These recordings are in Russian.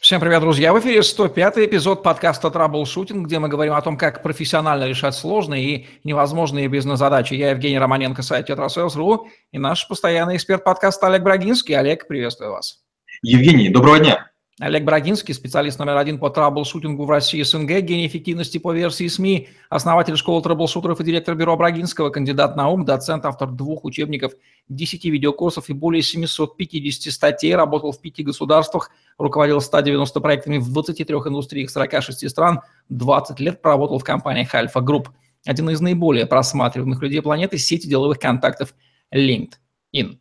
Всем привет, друзья! В эфире 105 эпизод подкаста «Траблшутинг», где мы говорим о том, как профессионально решать сложные и невозможные бизнес-задачи. Я Евгений Романенко, сайт «Тетрасейлс.ру» и наш постоянный эксперт подкаста Олег Брагинский. Олег, приветствую вас. Евгений, доброго дня! Олег Брагинский, специалист номер один по траблшутингу в России СНГ, гений эффективности по версии СМИ, основатель школы траблшутеров и директор бюро Брагинского, кандидат наук, доцент, автор двух учебников, 10 видеокурсов и более 750 статей, работал в пяти государствах, руководил 190 проектами в 23 индустриях 46 стран, 20 лет проработал в компаниях Альфа Групп. Один из наиболее просматриваемых людей планеты – сети деловых контактов LinkedIn.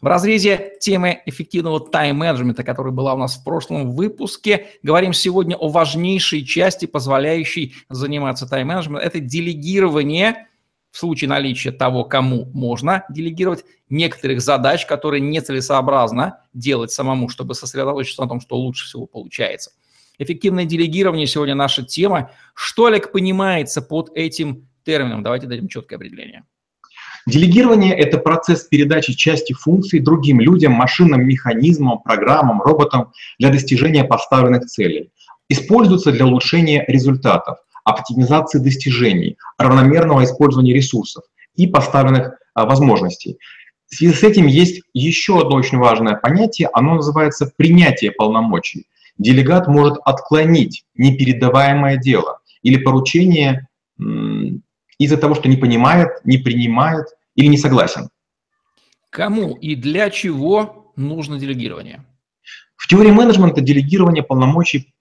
В разрезе темы эффективного тайм-менеджмента, которая была у нас в прошлом выпуске, говорим сегодня о важнейшей части, позволяющей заниматься тайм-менеджментом. Это делегирование в случае наличия того, кому можно делегировать некоторых задач, которые нецелесообразно делать самому, чтобы сосредоточиться на том, что лучше всего получается. Эффективное делегирование сегодня наша тема. Что, Олег, понимается под этим термином? Давайте дадим четкое определение. Делегирование – это процесс передачи части функций другим людям, машинам, механизмам, программам, роботам для достижения поставленных целей. Используется для улучшения результатов, оптимизации достижений, равномерного использования ресурсов и поставленных а, возможностей. В связи с этим есть еще одно очень важное понятие, оно называется принятие полномочий. Делегат может отклонить непередаваемое дело или поручение из-за того, что не понимает, не принимает или не согласен. Кому и для чего нужно делегирование? В теории менеджмента делегирование полномочий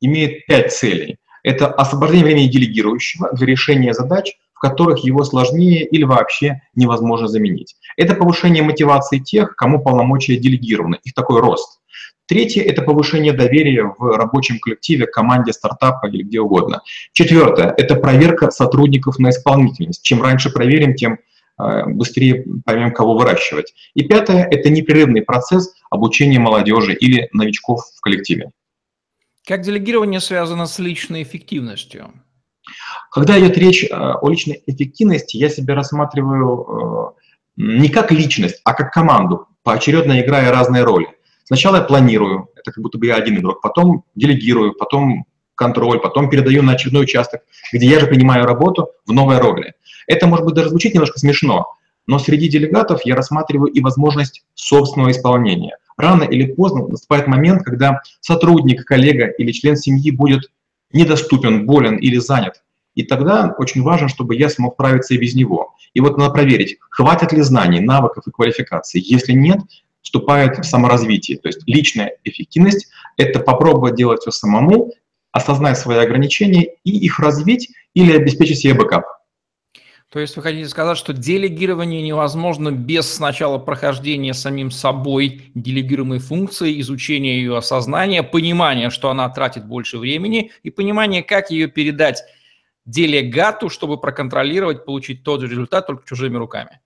имеет пять целей. Это освобождение времени делегирующего для решения задач, в которых его сложнее или вообще невозможно заменить. Это повышение мотивации тех, кому полномочия делегированы, их такой рост. Третье – это повышение доверия в рабочем коллективе, команде, стартапа или где угодно. Четвертое – это проверка сотрудников на исполнительность. Чем раньше проверим, тем э, быстрее поймем, кого выращивать. И пятое – это непрерывный процесс обучения молодежи или новичков в коллективе. Как делегирование связано с личной эффективностью? Когда идет речь э, о личной эффективности, я себя рассматриваю э, не как личность, а как команду, поочередно играя разные роли. Сначала я планирую, это как будто бы я один игрок, потом делегирую, потом контроль, потом передаю на очередной участок, где я же принимаю работу в новой роли. Это, может быть, даже звучит немножко смешно, но среди делегатов я рассматриваю и возможность собственного исполнения. Рано или поздно наступает момент, когда сотрудник, коллега или член семьи будет недоступен, болен или занят. И тогда очень важно, чтобы я смог справиться и без него. И вот надо проверить, хватит ли знаний, навыков и квалификации. Если нет, вступает в саморазвитие. То есть личная эффективность – это попробовать делать все самому, осознать свои ограничения и их развить или обеспечить себе бэкап. То есть вы хотите сказать, что делегирование невозможно без сначала прохождения самим собой делегируемой функции, изучения ее осознания, понимания, что она тратит больше времени и понимания, как ее передать делегату, чтобы проконтролировать, получить тот же результат только чужими руками.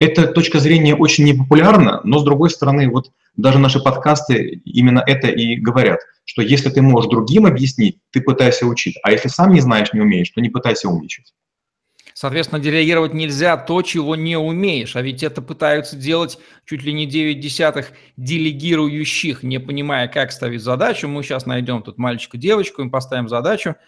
Эта точка зрения очень непопулярна, но с другой стороны, вот даже наши подкасты именно это и говорят, что если ты можешь другим объяснить, ты пытайся учить, а если сам не знаешь, не умеешь, то не пытайся умничать. Соответственно, делегировать нельзя то, чего не умеешь, а ведь это пытаются делать чуть ли не 9 десятых делегирующих, не понимая, как ставить задачу. Мы сейчас найдем тут мальчика-девочку, им поставим задачу –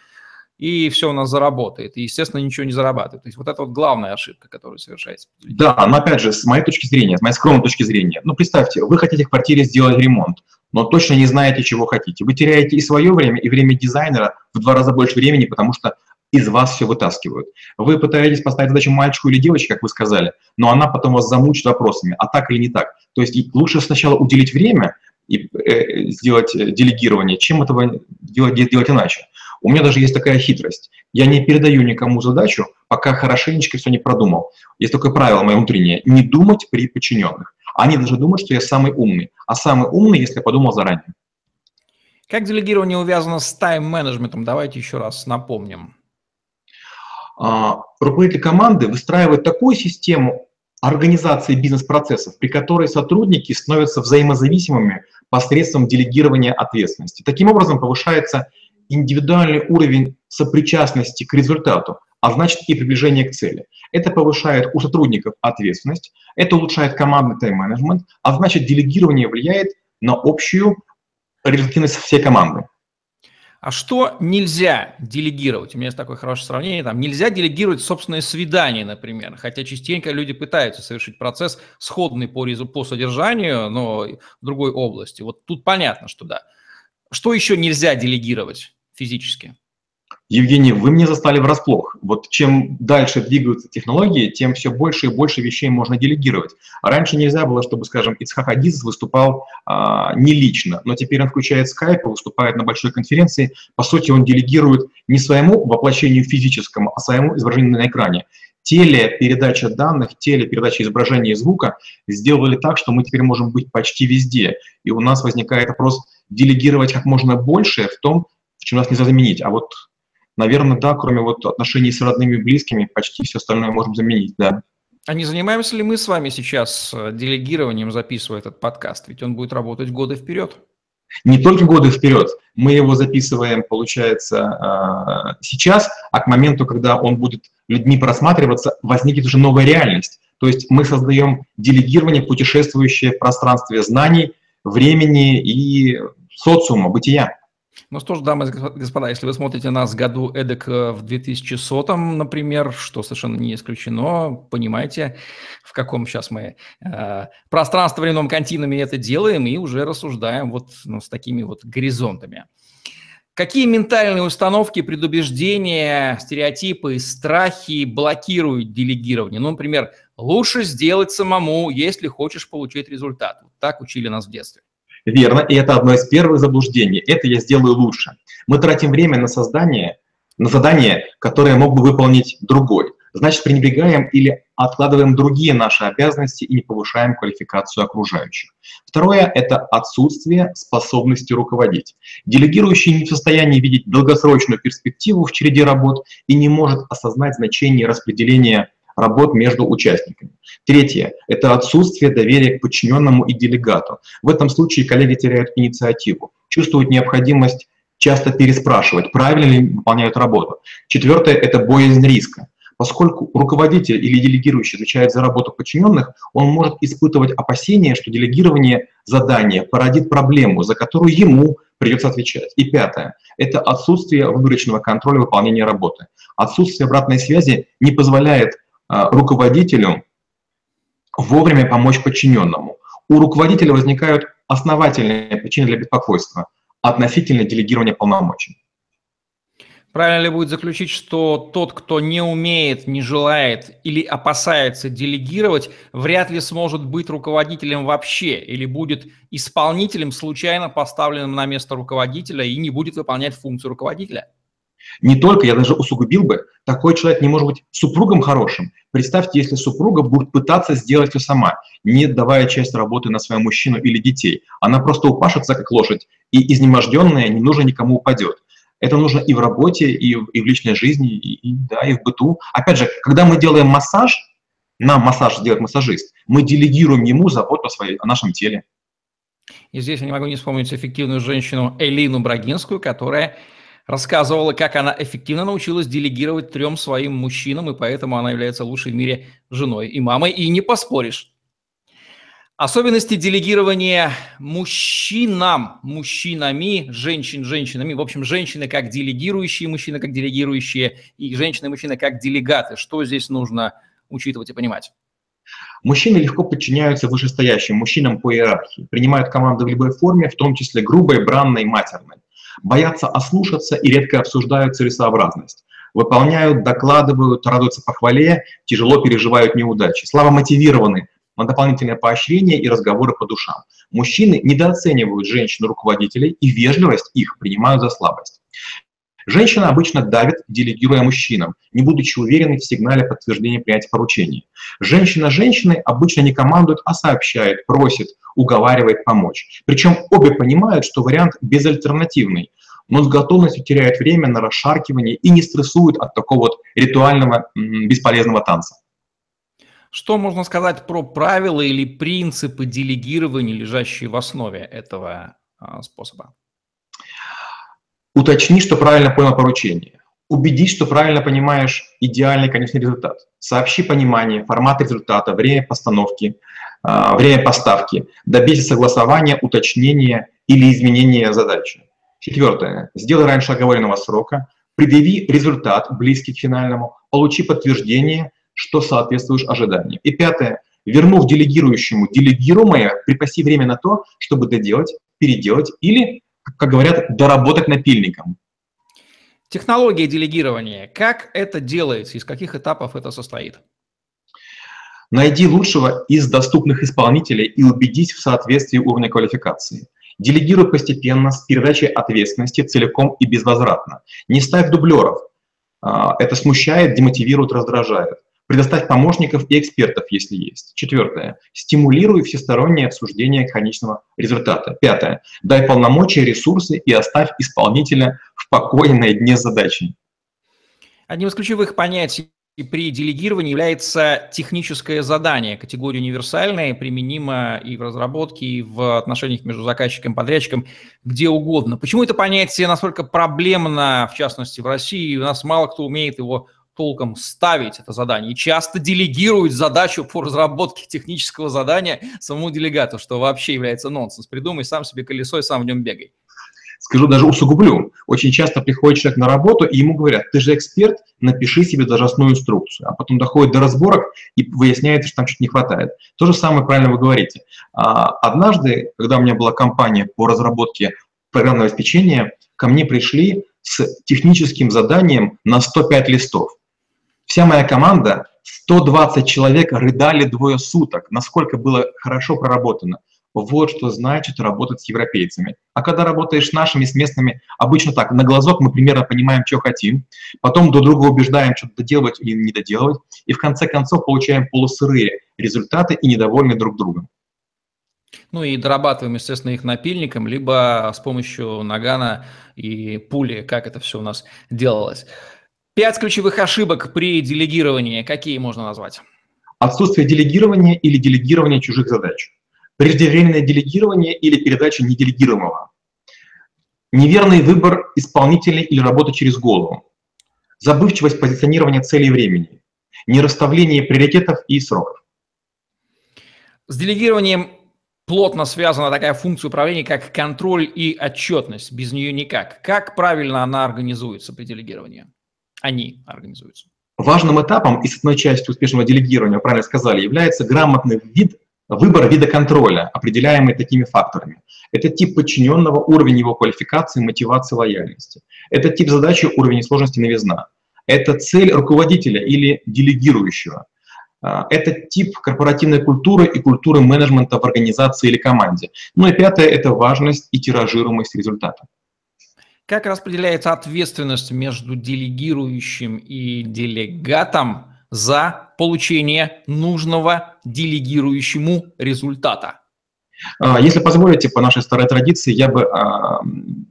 и все у нас заработает. И, естественно, ничего не зарабатывает. То есть вот это вот главная ошибка, которая совершается. Да, но опять же, с моей точки зрения, с моей скромной точки зрения, ну, представьте, вы хотите в квартире сделать ремонт, но точно не знаете, чего хотите. Вы теряете и свое время, и время дизайнера в два раза больше времени, потому что из вас все вытаскивают. Вы пытаетесь поставить задачу мальчику или девочке, как вы сказали, но она потом вас замучит вопросами, а так или не так. То есть лучше сначала уделить время и э, сделать э, делегирование, чем этого делать, делать иначе. У меня даже есть такая хитрость. Я не передаю никому задачу, пока хорошенечко все не продумал. Есть такое правило мое внутреннее – не думать при подчиненных. Они должны думать, что я самый умный. А самый умный, если я подумал заранее. Как делегирование увязано с тайм-менеджментом? Давайте еще раз напомним. А, руководитель команды выстраивает такую систему организации бизнес-процессов, при которой сотрудники становятся взаимозависимыми посредством делегирования ответственности. Таким образом повышается индивидуальный уровень сопричастности к результату, а значит и приближение к цели. Это повышает у сотрудников ответственность, это улучшает командный тайм-менеджмент, а значит делегирование влияет на общую результативность всей команды. А что нельзя делегировать? У меня есть такое хорошее сравнение. Там нельзя делегировать собственное свидание, например. Хотя частенько люди пытаются совершить процесс сходный по, по содержанию, но в другой области. Вот тут понятно, что да. Что еще нельзя делегировать физически? Евгений, вы мне застали врасплох. Вот чем дальше двигаются технологии, тем все больше и больше вещей можно делегировать. Раньше нельзя было, чтобы, скажем, Ицхак Адизес выступал а, не лично, но теперь он включает скайп выступает на большой конференции. По сути, он делегирует не своему воплощению физическому, а своему изображению на экране. Телепередача данных, телепередача изображения и звука сделали так, что мы теперь можем быть почти везде. И у нас возникает вопрос делегировать как можно больше в том, в чем нас нельзя заменить. А вот Наверное, да, кроме вот отношений с родными и близкими, почти все остальное можем заменить, да. А не занимаемся ли мы с вами сейчас э, делегированием, записывая этот подкаст? Ведь он будет работать годы вперед. Не только годы вперед. Мы его записываем, получается, э, сейчас, а к моменту, когда он будет людьми просматриваться, возникнет уже новая реальность. То есть мы создаем делегирование, путешествующее в пространстве знаний, времени и социума, бытия. Ну что ж, дамы и господа, если вы смотрите нас году эдак э, в 2100, например, что совершенно не исключено, понимаете, в каком сейчас мы э, пространство-временном континууме это делаем и уже рассуждаем вот ну, с такими вот горизонтами. Какие ментальные установки, предубеждения, стереотипы, страхи блокируют делегирование? Ну, например, лучше сделать самому, если хочешь получить результат. Вот так учили нас в детстве. Верно, и это одно из первых заблуждений. Это я сделаю лучше. Мы тратим время на создание, на задание, которое мог бы выполнить другой. Значит, пренебрегаем или откладываем другие наши обязанности и не повышаем квалификацию окружающих. Второе – это отсутствие способности руководить. Делегирующий не в состоянии видеть долгосрочную перспективу в череде работ и не может осознать значение распределения работ между участниками. Третье – это отсутствие доверия к подчиненному и делегату. В этом случае коллеги теряют инициативу, чувствуют необходимость часто переспрашивать, правильно ли выполняют работу. Четвертое – это боязнь риска. Поскольку руководитель или делегирующий отвечает за работу подчиненных, он может испытывать опасения, что делегирование задания породит проблему, за которую ему придется отвечать. И пятое – это отсутствие выборочного контроля выполнения работы. Отсутствие обратной связи не позволяет руководителю вовремя помочь подчиненному. У руководителя возникают основательные причины для беспокойства относительно делегирования полномочий. Правильно ли будет заключить, что тот, кто не умеет, не желает или опасается делегировать, вряд ли сможет быть руководителем вообще или будет исполнителем, случайно поставленным на место руководителя и не будет выполнять функцию руководителя? Не только, я даже усугубил бы, такой человек не может быть супругом хорошим. Представьте, если супруга будет пытаться сделать все сама, не давая часть работы на своего мужчину или детей. Она просто упашется, как лошадь, и изнеможденная не нужно никому упадет. Это нужно и в работе, и в, и в личной жизни, и, и, да, и в быту. Опять же, когда мы делаем массаж, нам массаж делает массажист, мы делегируем ему заботу о, своей, о нашем теле. И здесь я не могу не вспомнить эффективную женщину Элину Брагинскую, которая рассказывала, как она эффективно научилась делегировать трем своим мужчинам, и поэтому она является лучшей в мире женой и мамой, и не поспоришь. Особенности делегирования мужчинам, мужчинами, женщин, женщинами. В общем, женщины как делегирующие, мужчины как делегирующие, и женщины и мужчины как делегаты. Что здесь нужно учитывать и понимать? Мужчины легко подчиняются вышестоящим мужчинам по иерархии, принимают команды в любой форме, в том числе грубой, бранной, матерной боятся ослушаться и редко обсуждают целесообразность. Выполняют, докладывают, радуются похвале, тяжело переживают неудачи. Слава мотивированы на дополнительное поощрение и разговоры по душам. Мужчины недооценивают женщин-руководителей и вежливость их принимают за слабость. Женщина обычно давит, делегируя мужчинам, не будучи уверенной в сигнале подтверждения принятия поручений. Женщина женщины обычно не командует, а сообщает, просит, уговаривает помочь. Причем обе понимают, что вариант безальтернативный, но с готовностью теряют время на расшаркивание и не стрессуют от такого вот ритуального бесполезного танца. Что можно сказать про правила или принципы делегирования, лежащие в основе этого а, способа? Уточни, что правильно понял поручение. Убедись, что правильно понимаешь идеальный конечный результат. Сообщи понимание, формат результата, время постановки, время поставки. Добейся согласования, уточнения или изменения задачи. Четвертое. Сделай раньше оговоренного срока, предъяви результат, близкий к финальному, получи подтверждение, что соответствуешь ожиданиям. И пятое. Вернув делегирующему делегируемое, припаси время на то, чтобы доделать, переделать или, как говорят, доработать напильником. Технология делегирования. Как это делается? Из каких этапов это состоит? Найди лучшего из доступных исполнителей и убедись в соответствии уровня квалификации. Делегируй постепенно с передачей ответственности целиком и безвозвратно. Не ставь дублеров. А, это смущает, демотивирует, раздражает. Предоставь помощников и экспертов, если есть. Четвертое. Стимулируй всестороннее обсуждение конечного результата. Пятое. Дай полномочия, ресурсы и оставь исполнителя в покое на дне задачи. Одним из ключевых понятий при делегировании является техническое задание. Категория универсальная, применима и в разработке, и в отношениях между заказчиком и подрядчиком, где угодно. Почему это понятие настолько проблемно, в частности, в России? У нас мало кто умеет его толком ставить это задание и часто делегируют задачу по разработке технического задания самому делегату, что вообще является нонсенс. Придумай сам себе колесо и сам в нем бегай. Скажу даже усугублю. Очень часто приходит человек на работу, и ему говорят, ты же эксперт, напиши себе должностную инструкцию. А потом доходит до разборок, и выясняется, что там чуть не хватает. То же самое правильно вы говорите. А, однажды, когда у меня была компания по разработке программного обеспечения, ко мне пришли с техническим заданием на 105 листов. Вся моя команда, 120 человек рыдали двое суток, насколько было хорошо проработано. Вот что значит работать с европейцами. А когда работаешь с нашими, с местными, обычно так, на глазок мы примерно понимаем, что хотим, потом друг друга убеждаем, что-то доделывать или не доделывать, и в конце концов получаем полусырые результаты и недовольны друг другом. Ну и дорабатываем, естественно, их напильником, либо с помощью нагана и пули, как это все у нас делалось. Пять ключевых ошибок при делегировании. Какие можно назвать? Отсутствие делегирования или делегирование чужих задач. Преждевременное делегирование или передача неделегируемого. Неверный выбор исполнителей или работа через голову. Забывчивость позиционирования целей времени. Нерасставление приоритетов и сроков. С делегированием плотно связана такая функция управления, как контроль и отчетность. Без нее никак. Как правильно она организуется при делегировании? они организуются. Важным этапом и с одной частью успешного делегирования, правильно сказали, является грамотный вид, выбор вида контроля, определяемый такими факторами. Это тип подчиненного, уровень его квалификации, мотивации, лояльности. Это тип задачи, уровень сложности, новизна. Это цель руководителя или делегирующего. А, это тип корпоративной культуры и культуры менеджмента в организации или команде. Ну и пятое – это важность и тиражируемость результата. Как распределяется ответственность между делегирующим и делегатом за получение нужного делегирующему результата? А, если позволите, по нашей старой традиции, я бы э,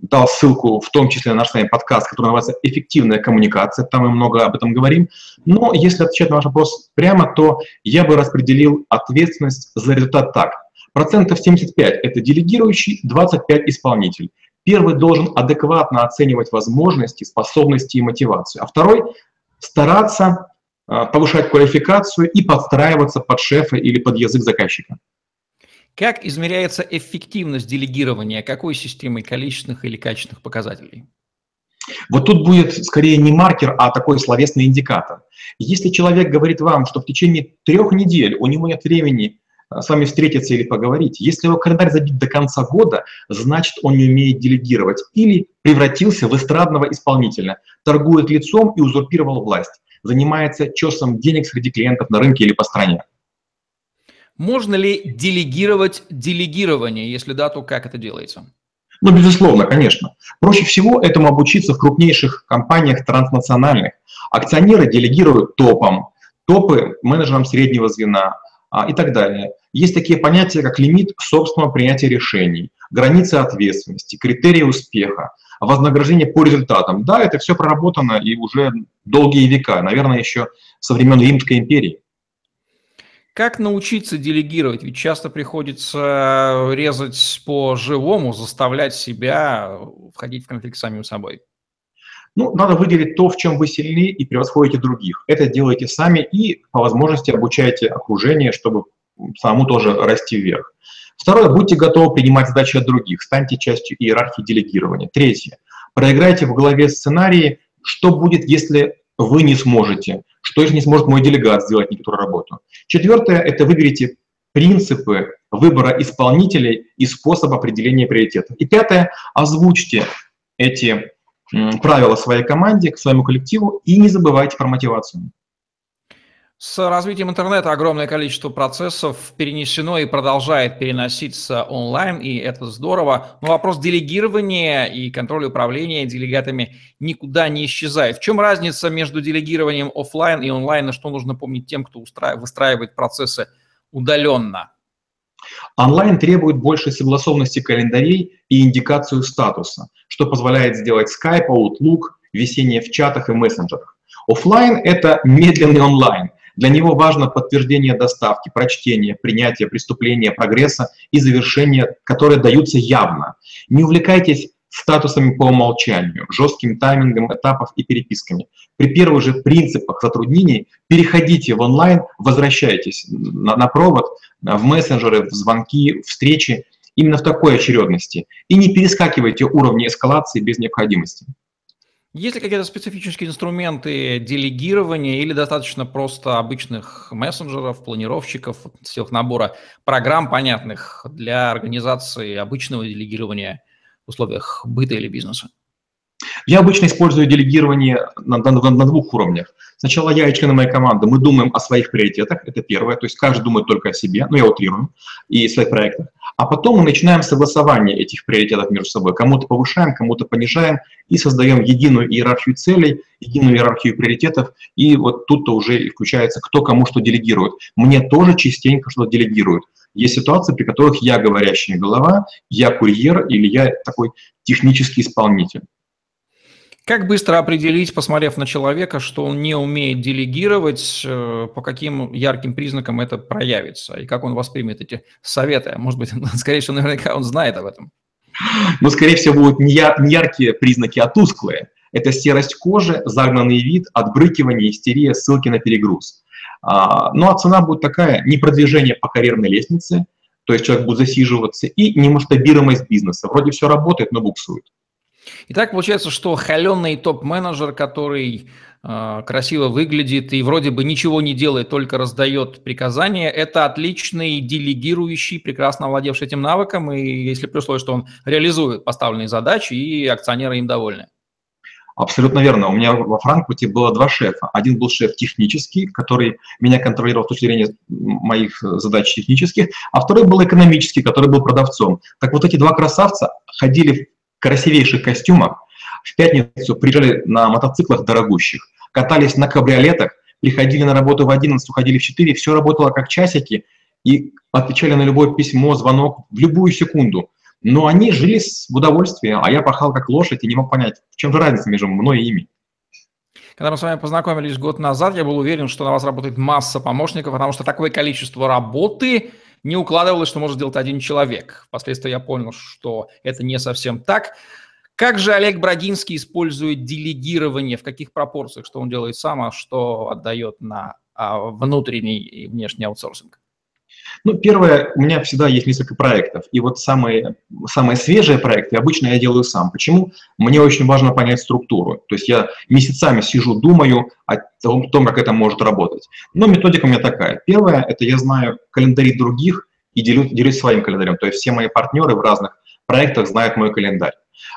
дал ссылку, в том числе на наш с вами подкаст, который называется «Эффективная коммуникация», там мы много об этом говорим. Но если отвечать на ваш вопрос прямо, то я бы распределил ответственность за результат так. Процентов 75 – это делегирующий, 25 – исполнитель. Первый должен адекватно оценивать возможности, способности и мотивацию, а второй – стараться повышать квалификацию и подстраиваться под шефа или под язык заказчика. Как измеряется эффективность делегирования? Какой системой количественных или качественных показателей? Вот тут будет скорее не маркер, а такой словесный индикатор. Если человек говорит вам, что в течение трех недель у него нет времени с вами встретиться или поговорить. Если его календарь забит до конца года, значит он не умеет делегировать или превратился в эстрадного исполнителя, торгует лицом и узурпировал власть, занимается чесом денег среди клиентов на рынке или по стране. Можно ли делегировать делегирование? Если да, то как это делается? Ну, безусловно, конечно. Проще всего этому обучиться в крупнейших компаниях транснациональных. Акционеры делегируют топам, топы менеджерам среднего звена, а, и так далее. Есть такие понятия, как лимит собственного принятия решений, границы ответственности, критерии успеха, вознаграждение по результатам. Да, это все проработано и уже долгие века, наверное, еще со времен Римской империи. Как научиться делегировать? Ведь часто приходится резать по-живому, заставлять себя входить в конфликт с самим собой. Ну, надо выделить то, в чем вы сильны и превосходите других. Это делайте сами и по возможности обучайте окружение, чтобы самому тоже расти вверх. Второе, будьте готовы принимать задачи от других, станьте частью иерархии делегирования. Третье, проиграйте в голове сценарии, что будет, если вы не сможете, что если не сможет мой делегат сделать некоторую работу. Четвертое, это выберите принципы выбора исполнителей и способ определения приоритетов. И пятое, озвучьте эти правила своей команде, к своему коллективу и не забывайте про мотивацию. С развитием интернета огромное количество процессов перенесено и продолжает переноситься онлайн, и это здорово. Но вопрос делегирования и контроля управления делегатами никуда не исчезает. В чем разница между делегированием офлайн и онлайн, и что нужно помнить тем, кто выстраивает процессы удаленно? Онлайн требует большей согласованности календарей и индикацию статуса, что позволяет сделать Skype, Outlook, весение в чатах и мессенджерах. Офлайн – это медленный онлайн – для него важно подтверждение доставки, прочтение, принятие преступления, прогресса и завершения, которые даются явно. Не увлекайтесь статусами по умолчанию, жестким таймингом этапов и переписками. При первых же принципах затруднений переходите в онлайн, возвращайтесь на, на провод, в мессенджеры, в звонки, встречи, именно в такой очередности. И не перескакивайте уровни эскалации без необходимости. Есть ли какие-то специфические инструменты делегирования или достаточно просто обычных мессенджеров, планировщиков, всех набора программ понятных для организации обычного делегирования в условиях быта или бизнеса? Я обычно использую делегирование на, на, на двух уровнях. Сначала я и члены моей команды, мы думаем о своих приоритетах, это первое, то есть каждый думает только о себе, ну я утрирую, и своих проектах. А потом мы начинаем согласование этих приоритетов между собой. Кому-то повышаем, кому-то понижаем, и создаем единую иерархию целей, единую иерархию приоритетов, и вот тут-то уже включается, кто кому что делегирует. Мне тоже частенько что-то делегируют. Есть ситуации, при которых я говорящая голова, я курьер или я такой технический исполнитель. Как быстро определить, посмотрев на человека, что он не умеет делегировать, э, по каким ярким признакам это проявится, и как он воспримет эти советы? Может быть, скорее всего, наверняка он знает об этом. Ну, скорее всего, будут не яркие признаки, а тусклые. Это серость кожи, загнанный вид, отбрыкивание, истерия, ссылки на перегруз. А, ну, а цена будет такая, не продвижение по карьерной лестнице, то есть человек будет засиживаться, и немасштабируемость бизнеса. Вроде все работает, но буксует. Итак, получается, что холеный топ-менеджер, который э, красиво выглядит и вроде бы ничего не делает, только раздает приказания, это отличный делегирующий, прекрасно овладевший этим навыком, и если при условии, что он реализует поставленные задачи, и акционеры им довольны. Абсолютно верно. У меня во Франкфурте было два шефа. Один был шеф технический, который меня контролировал с точки зрения моих задач технических, а второй был экономический, который был продавцом. Так вот эти два красавца ходили красивейших костюмах, в пятницу приезжали на мотоциклах дорогущих, катались на кабриолетах, приходили на работу в 11, уходили в 4, все работало как часики, и отвечали на любое письмо, звонок в любую секунду. Но они жили в удовольствии, а я пахал как лошадь и не мог понять, в чем же разница между мной и ими. Когда мы с вами познакомились год назад, я был уверен, что на вас работает масса помощников, потому что такое количество работы не укладывалось, что может сделать один человек. Впоследствии я понял, что это не совсем так. Как же Олег Брагинский использует делегирование, в каких пропорциях, что он делает сам, а что отдает на а, внутренний и внешний аутсорсинг? Ну, первое, у меня всегда есть несколько проектов, и вот самые, самые свежие проекты обычно я делаю сам. Почему? Мне очень важно понять структуру. То есть я месяцами сижу, думаю о том, том как это может работать. Но методика у меня такая. Первое, это я знаю календари других и делю, делюсь своим календарем. То есть все мои партнеры в разных проектах знают мой календарь.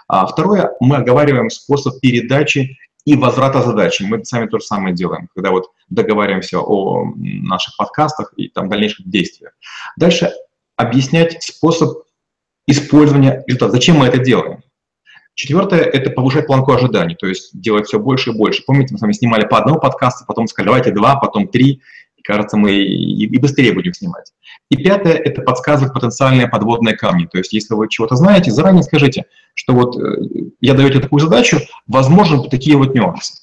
А второе, мы оговариваем способ передачи и возврата задачи. Мы сами то же самое делаем, когда вот договариваемся о наших подкастах и там дальнейших действиях. Дальше объяснять способ использования результата. Зачем мы это делаем? Четвертое – это повышать планку ожиданий, то есть делать все больше и больше. Помните, мы с вами снимали по одному подкасту, потом сказали, давайте два, потом три, кажется, мы и, и быстрее будем снимать. И пятое – это подсказывать потенциальные подводные камни. То есть если вы чего-то знаете, заранее скажите, что вот э, я даете такую задачу, возможно, такие вот нюансы.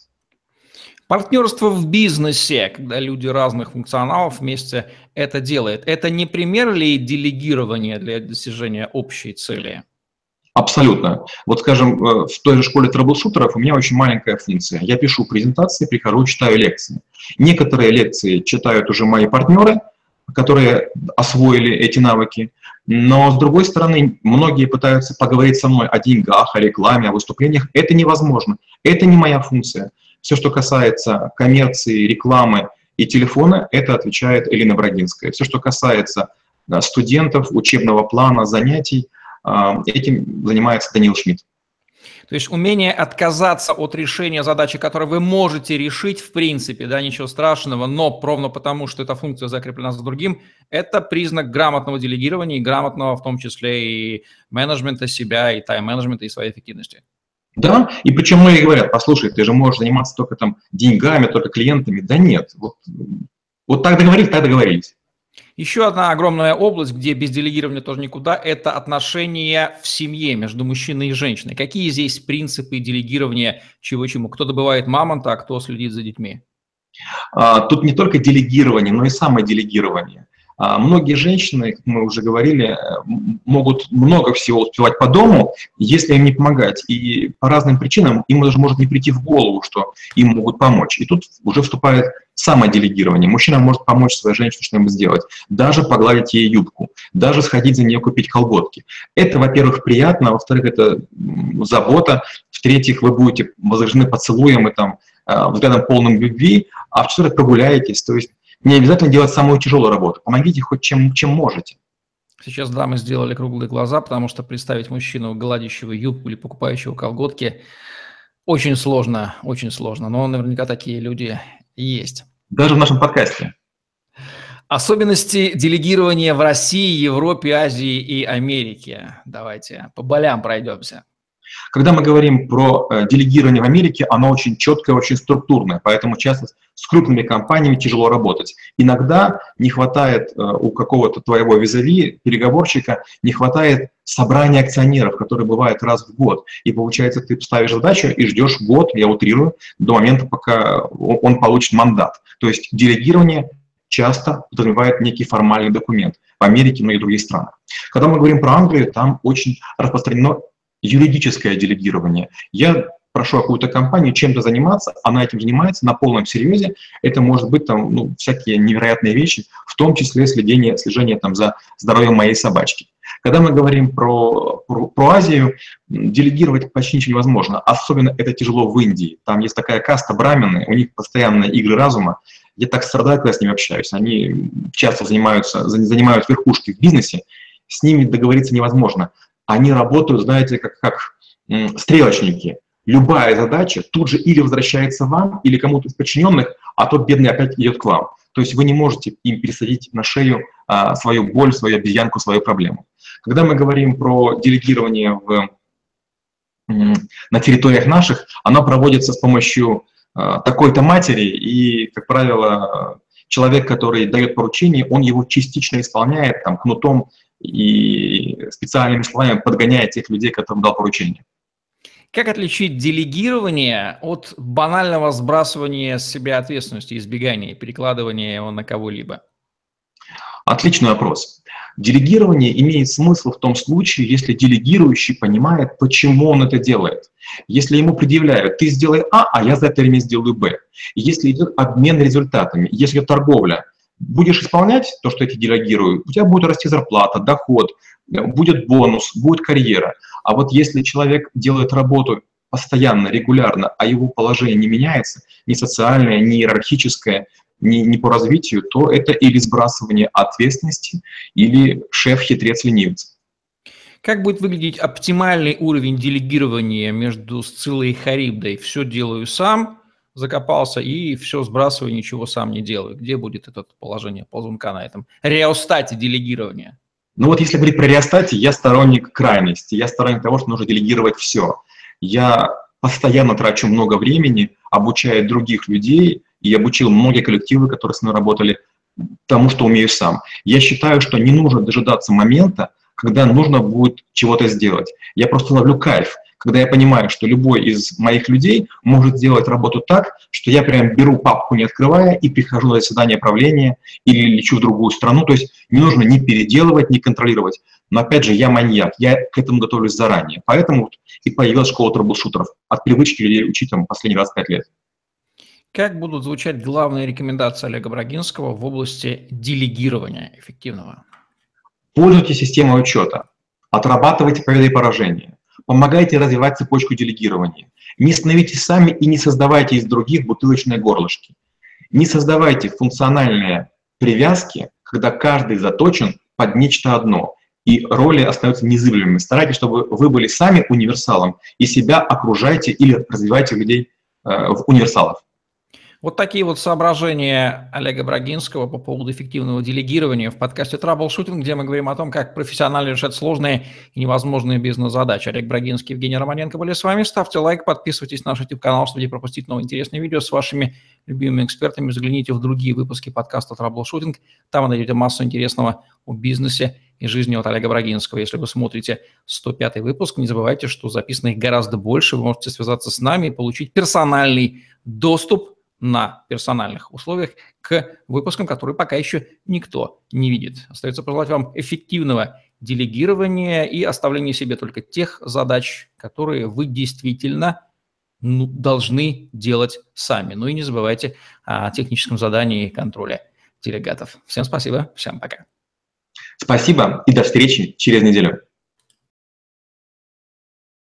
Партнерство в бизнесе, когда люди разных функционалов вместе это делают, это не пример ли делегирования для достижения общей цели? Абсолютно. Вот, скажем, э, в той же школе трэблшутеров у меня очень маленькая функция. Я пишу презентации, прихожу, читаю лекции. Некоторые лекции читают уже мои партнеры, которые освоили эти навыки. Но, с другой стороны, многие пытаются поговорить со мной о деньгах, о рекламе, о выступлениях. Это невозможно. Это не моя функция. Все, что касается коммерции, рекламы и телефона, это отвечает Элина Брагинская. Все, что касается студентов, учебного плана, занятий, а, этим занимается Данил Шмидт. То есть умение отказаться от решения задачи, которую вы можете решить в принципе, да, ничего страшного, но ровно потому, что эта функция закреплена за другим, это признак грамотного делегирования и грамотного в том числе и менеджмента себя, и тайм-менеджмента, и своей эффективности. Да, и почему многие говорят, послушай, ты же можешь заниматься только там деньгами, только клиентами. Да нет, вот, вот так договорились, так договорились. Еще одна огромная область, где без делегирования тоже никуда, это отношения в семье между мужчиной и женщиной. Какие здесь принципы делегирования чего-чему? Кто добывает мамонта, а кто следит за детьми? А, тут не только делегирование, но и самоделегирование. А многие женщины, мы уже говорили, могут много всего успевать по дому, если им не помогать. И по разным причинам им даже может не прийти в голову, что им могут помочь. И тут уже вступает самоделегирование. Мужчина может помочь своей женщине что-нибудь сделать, даже погладить ей юбку, даже сходить за нее купить колготки. Это, во-первых, приятно, во-вторых, это забота, в-третьих, вы будете возражены поцелуем и там а, взглядом полным любви, а в-четвертых, прогуляетесь. То есть не обязательно делать самую тяжелую работу. Помогите хоть чем, чем можете. Сейчас дамы сделали круглые глаза, потому что представить мужчину, гладящего юбку или покупающего колготки, очень сложно, очень сложно. Но наверняка такие люди есть. Даже в нашем подкасте. Особенности делегирования в России, Европе, Азии и Америке. Давайте по болям пройдемся. Когда мы говорим про э, делегирование в Америке, оно очень четкое, очень структурное, поэтому часто с крупными компаниями тяжело работать. Иногда не хватает э, у какого-то твоего визави, переговорщика, не хватает собрания акционеров, которое бывает раз в год. И получается, ты ставишь задачу и ждешь год, я утрирую, до момента, пока он получит мандат. То есть делегирование часто подразумевает некий формальный документ в Америке, но и в других странах. Когда мы говорим про Англию, там очень распространено юридическое делегирование. Я прошу какую-то компанию чем-то заниматься, она этим занимается на полном серьезе. Это может быть там, ну, всякие невероятные вещи, в том числе следение, слежение там, за здоровьем моей собачки. Когда мы говорим про, про, про Азию, делегировать почти ничего невозможно. Особенно это тяжело в Индии. Там есть такая каста брамены, у них постоянные игры разума. Я так страдаю, когда с ними общаюсь. Они часто занимаются, занимают верхушки в бизнесе, с ними договориться невозможно они работают, знаете, как, как стрелочники. Любая задача тут же или возвращается вам, или кому-то из подчиненных, а тот бедный опять идет к вам. То есть вы не можете им пересадить на шею а, свою боль, свою обезьянку, свою проблему. Когда мы говорим про делегирование в, на территориях наших, оно проводится с помощью а, такой-то матери, и, как правило, человек, который дает поручение, он его частично исполняет там, кнутом и специальными словами подгоняет тех людей, которым дал поручение. Как отличить делегирование от банального сбрасывания с себя ответственности, избегания, перекладывания его на кого-либо? Отличный вопрос. Делегирование имеет смысл в том случае, если делегирующий понимает, почему он это делает. Если ему предъявляют, ты сделай А, а я за это время сделаю Б. Если идет обмен результатами, если идет торговля, будешь исполнять то, что я тебе делегирую, у тебя будет расти зарплата, доход, будет бонус, будет карьера. А вот если человек делает работу постоянно, регулярно, а его положение не меняется, ни социальное, ни иерархическое, ни, ни по развитию, то это или сбрасывание ответственности, или шеф-хитрец-ленивец. Как будет выглядеть оптимальный уровень делегирования между Сциллой и Харибдой? Все делаю сам, закопался и все сбрасываю, ничего сам не делаю. Где будет это положение ползунка на этом реостате делегирования? Ну вот если говорить про реостате, я сторонник крайности, я сторонник того, что нужно делегировать все. Я постоянно трачу много времени, обучая других людей, и обучил многие коллективы, которые с мной работали, тому, что умею сам. Я считаю, что не нужно дожидаться момента, когда нужно будет чего-то сделать. Я просто ловлю кайф – когда я понимаю, что любой из моих людей может сделать работу так, что я прям беру папку, не открывая, и прихожу на заседание правления или лечу в другую страну. То есть не нужно ни переделывать, ни контролировать. Но опять же, я маньяк, я к этому готовлюсь заранее. Поэтому и появилась школа трэблшутеров. От привычки людей учить там последние 25 лет. Как будут звучать главные рекомендации Олега Брагинского в области делегирования эффективного? Пользуйтесь системой учета, отрабатывайте победы и поражения, помогайте развивать цепочку делегирования, не становитесь сами и не создавайте из других бутылочные горлышки. Не создавайте функциональные привязки, когда каждый заточен под нечто одно, и роли остаются незыблемыми. Старайтесь, чтобы вы были сами универсалом, и себя окружайте или развивайте людей э, в универсалов. Вот такие вот соображения Олега Брагинского по поводу эффективного делегирования в подкасте Troubleshooting, где мы говорим о том, как профессионально решать сложные и невозможные бизнес-задачи. Олег Брагинский, Евгений Романенко были с вами. Ставьте лайк, подписывайтесь на наш YouTube-канал, чтобы не пропустить новые интересные видео с вашими любимыми экспертами. Загляните в другие выпуски подкаста Troubleshooting. Там вы найдете массу интересного о бизнесе и жизни от Олега Брагинского. Если вы смотрите 105 выпуск, не забывайте, что записано их гораздо больше. Вы можете связаться с нами и получить персональный доступ на персональных условиях к выпускам, которые пока еще никто не видит. Остается пожелать вам эффективного делегирования и оставления себе только тех задач, которые вы действительно ну, должны делать сами. Ну и не забывайте о техническом задании и контроле делегатов. Всем спасибо, всем пока. Спасибо и до встречи через неделю.